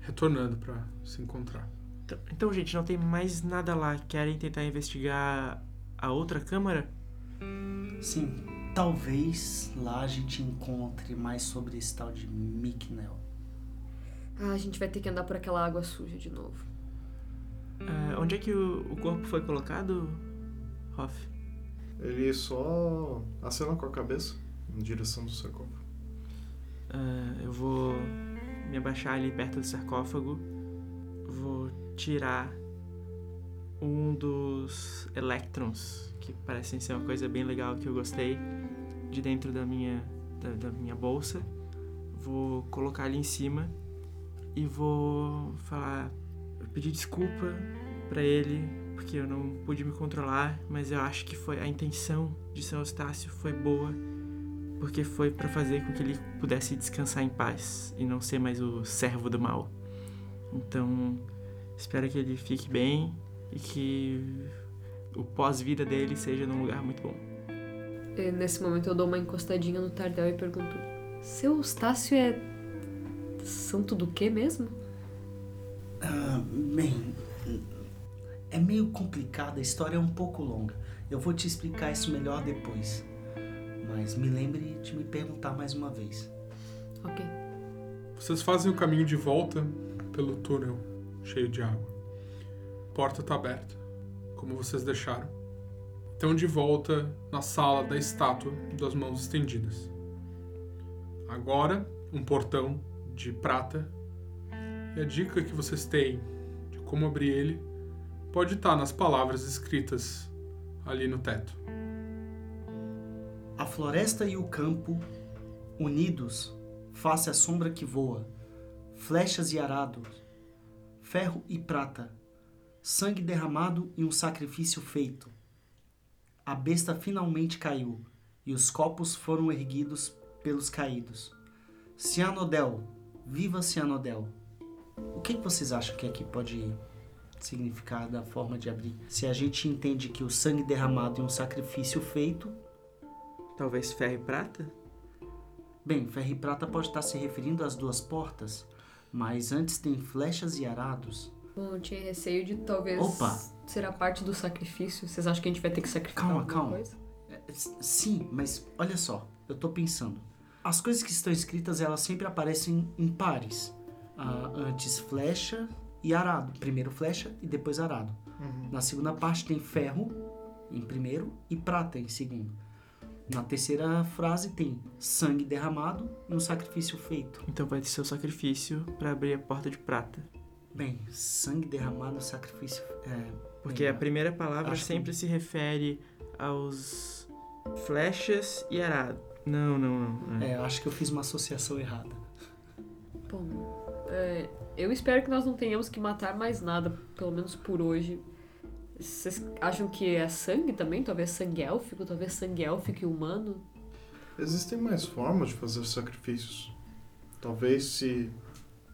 retornando pra se encontrar.
Então, então, gente, não tem mais nada lá. Querem tentar investigar a outra câmara?
Sim, talvez lá a gente encontre mais sobre esse tal de Miknel.
Ah, a gente vai ter que andar por aquela água suja de novo.
Ah, onde é que o, o corpo foi colocado, Hoff?
Ele só acena com a cabeça em direção do sarcófago.
Ah, eu vou me abaixar ali perto do sarcófago. Vou tirar um dos elétrons, que parecem ser uma coisa bem legal que eu gostei, de dentro da minha, da, da minha bolsa. Vou colocar ali em cima e vou falar, pedir desculpa pra ele, porque eu não pude me controlar, mas eu acho que foi a intenção de São Eustácio foi boa porque foi para fazer com que ele pudesse descansar em paz e não ser mais o servo do mal. Então, espero que ele fique bem e que o pós-vida dele seja num lugar muito bom.
E nesse momento eu dou uma encostadinha no Tardel e pergunto: Seu Eustácio é. santo do quê mesmo?
Ah, bem, é meio complicado, a história é um pouco longa. Eu vou te explicar isso melhor depois. Mas me lembre de me perguntar mais uma vez.
Ok.
Vocês fazem o caminho de volta pelo túnel cheio de água. A porta está aberta, como vocês deixaram. Estão de volta na sala da estátua das mãos estendidas. Agora, um portão de prata. E a dica que vocês têm de como abrir ele pode estar nas palavras escritas ali no teto.
A floresta e o campo, unidos, face a sombra que voa, flechas e arados, ferro e prata, sangue derramado e um sacrifício feito. A besta finalmente caiu, e os copos foram erguidos pelos caídos. Cianodel, viva Cianodel. O que vocês acham que aqui pode significar da forma de abrir? Se a gente entende que o sangue derramado e um sacrifício feito,
Talvez ferro e prata?
Bem, ferro e prata pode estar se referindo às duas portas, mas antes tem flechas e arados.
Bom, eu tinha receio de talvez
Opa!
ser a parte do sacrifício. Vocês acham que a gente vai ter que sacrificar
Calma,
alguma
calma.
coisa?
É, Sim, mas olha só, eu tô pensando. As coisas que estão escritas, elas sempre aparecem em pares. Ah, antes flecha e arado. Primeiro flecha e depois arado. Na segunda parte tem ferro em primeiro e prata em segundo. Na terceira frase tem sangue derramado e um sacrifício feito.
Então vai ser o sacrifício para abrir a porta de prata.
Bem, sangue derramado, sacrifício. É,
Porque
bem,
a primeira palavra
acho que-
sempre se refere aos flechas e arado. Não, não, não.
É, eu acho que eu fiz uma associação errada.
Bom, é, eu espero que nós não tenhamos que matar mais nada, pelo menos por hoje. Vocês acham que é sangue também? Talvez sangue élfico, talvez sangue élfico e humano?
Existem mais formas de fazer sacrifícios. Talvez se.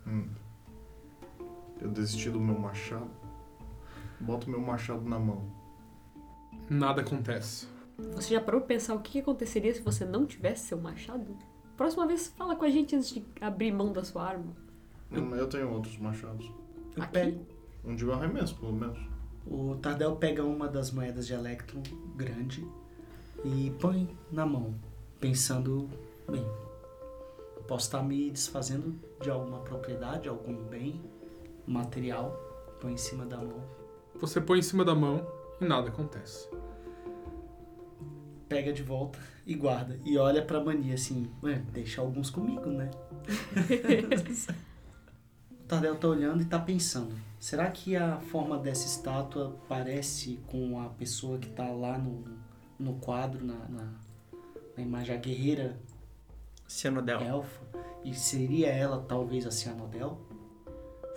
Hum, eu desistir do meu machado, boto meu machado na mão.
Nada acontece.
Você já parou pra pensar o que que aconteceria se você não tivesse seu machado? Próxima vez, fala com a gente antes de abrir mão da sua arma.
Hum, Eu tenho outros machados.
Eu
Aqui?
pego-
Um de arremesso, pelo menos.
O Tardel pega uma das moedas de Electron grande e põe na mão, pensando, bem, posso estar me desfazendo de alguma propriedade, algum bem material, põe em cima da mão,
Você põe em cima da mão e nada acontece.
pega de volta e guarda. E olha pra mania assim, "Ué, deixa alguns comigo, né? o Tardel tá olhando e tá pensando. Será que a forma dessa estátua parece com a pessoa que tá lá no, no quadro, na, na, a imagem a guerreira
Cianodel.
elfa. E seria ela talvez a Cianodel?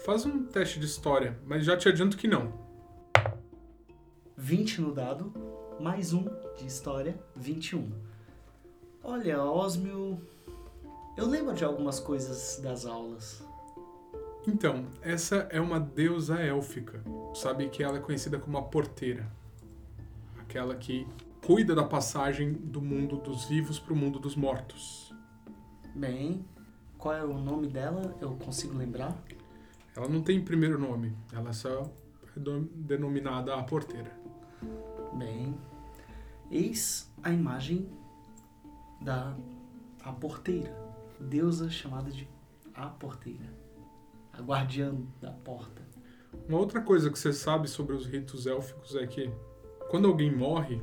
Faz um teste de história, mas já te adianto que não.
20 no dado, mais um de história, 21. Olha, Osmio. Eu lembro de algumas coisas das aulas.
Então, essa é uma deusa élfica. Sabe que ela é conhecida como a porteira. Aquela que cuida da passagem do mundo dos vivos para o mundo dos mortos.
Bem, qual é o nome dela? Eu consigo lembrar?
Ela não tem primeiro nome, ela só é denominada a porteira.
Bem, eis a imagem da a porteira, deusa chamada de a porteira, a guardiã da porta.
Uma outra coisa que você sabe sobre os ritos élficos é que quando alguém morre,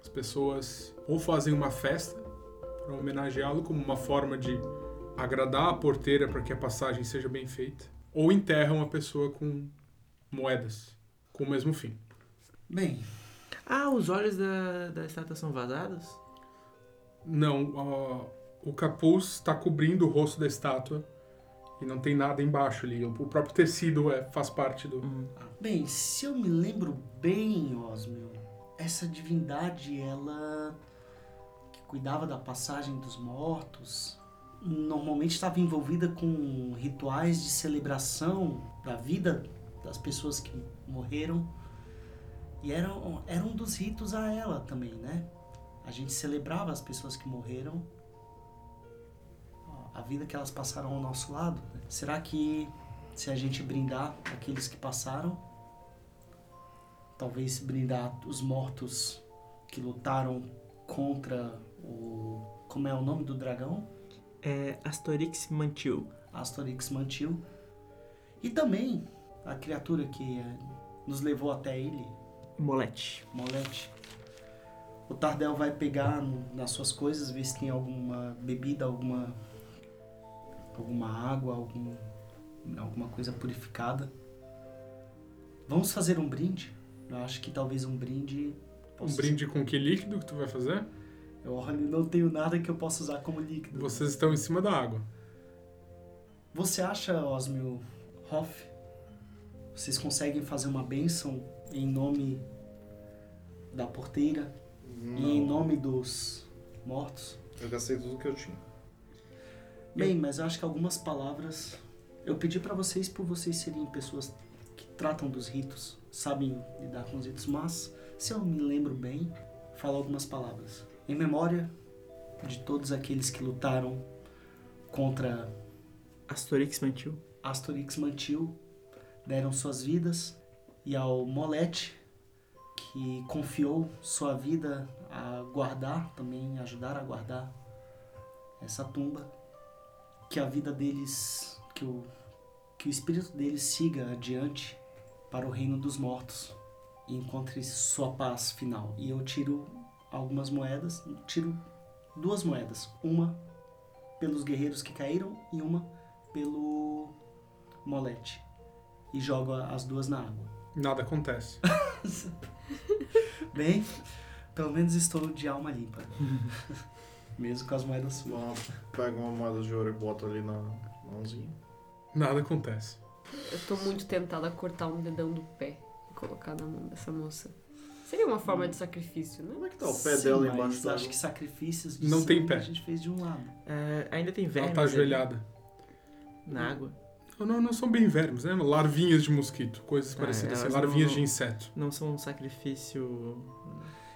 as pessoas ou fazem uma festa para homenageá-lo como uma forma de agradar a porteira para que a passagem seja bem feita, ou enterram a pessoa com moedas com o mesmo fim.
Bem,
Ah, os olhos da, da estátua são vazados?
Não, ó, o capuz está cobrindo o rosto da estátua e não tem nada embaixo ali. O próprio tecido é, faz parte do.
Uhum.
bem, se eu me lembro bem, Osmio, essa divindade, ela que cuidava da passagem dos mortos, normalmente estava envolvida com rituais de celebração da vida das pessoas que morreram. E era, era um dos ritos a ela também, né? A gente celebrava as pessoas que morreram, a vida que elas passaram ao nosso lado. Será que se a gente brindar aqueles que passaram, talvez brindar os mortos que lutaram contra o. Como é o nome do dragão?
É Astorix Mantil.
Asterix Mantil. E também a criatura que eh, nos levou até ele,
Molete.
Molete. O Tardel vai pegar nas suas coisas, ver se tem alguma bebida, alguma alguma água, algum, alguma coisa purificada. Vamos fazer um brinde? Eu acho que talvez um brinde.
Um brinde com que líquido que tu vai fazer?
ser- Eu olho, não tenho nada que eu possa usar como líquido.
Vocês estão em cima da água.
Você acha, Osmio Hoff, vocês conseguem fazer uma bênção em nome da porteira e em
Não,
nome dos mortos?
eu gastei tudo que eu tinha.
Bem, mas eu acho que algumas palavras. Eu pedi pra vocês por vocês serem pessoas que tratam dos ritos, sabem lidar com os ritos, mas se eu me lembro bem, falo algumas palavras. Em memória de todos aqueles que lutaram contra
Astorix Mantil.
Asterix Mantil, deram suas vidas, e ao Molete, que confiou sua vida a guardar, também ajudar a guardar essa tumba, que a vida deles, que o, que o espírito deles siga adiante para o reino dos mortos e encontre sua paz final. E eu tiro algumas moedas, tiro duas moedas, uma pelos guerreiros que caíram e uma pelo Molete e jogo as duas na água.
Nada acontece.
Bem, pelo menos estou de alma limpa. Mesmo com as moedas suas.
Pega uma moeda de ouro e bota ali na mãozinha.
Nada acontece.
Eu tô muito tentada a cortar um dedão do pé e colocar na mão dessa moça. Seria uma forma de sacrifício, né?
Como é que tá o pé
Sim,
dela
mas
embaixo da
acho que sacrifícios de
Não tem pé.
a gente fez de um lado.
É, ainda tem
Ela
vermes
tá
ali
ajoelhada.
na água.
Não, não, não são bem vermes, né? Larvinhas de mosquito, coisas
Ah,
parecidas assim,
elas não-
larvinhas
não-
de inseto.
Não são um sacrifício.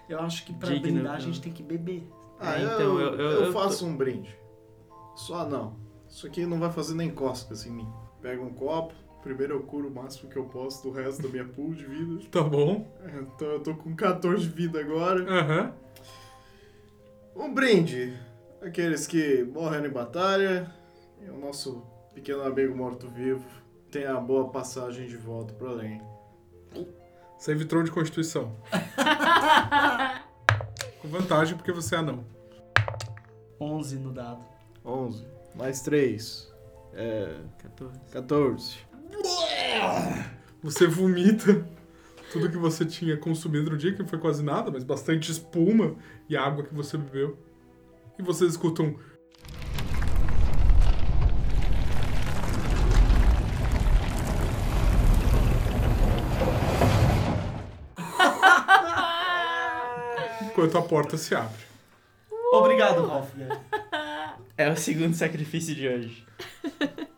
Eu acho que pra
Digno,
brindar a gente tem que beber.
Ah,
É, então, eu-
eu,
eu- eu
faço um brinde. Só não. Isso aqui não vai fazer nem cócegas em mim. Pego um copo, primeiro eu curo o máximo que eu posso do resto da minha pool de vida.
Tá bom.
É, Então eu tô com 14 de vida agora.
Aham.
Um brinde. Aqueles que morreram em batalha. E o nosso pequeno amigo morto-vivo tenha a boa passagem de volta pro além.
Save throw de constituição. Com vantagem porque você é anão.
11 no dado.
11. Mais 3. É.
14.
14.
Você vomita tudo que você tinha consumido no dia, que não foi quase nada, mas bastante espuma e água que você bebeu. E vocês escutam. Enquanto a porta se abre.
Obrigado, Ralph.
É o segundo sacrifício de hoje.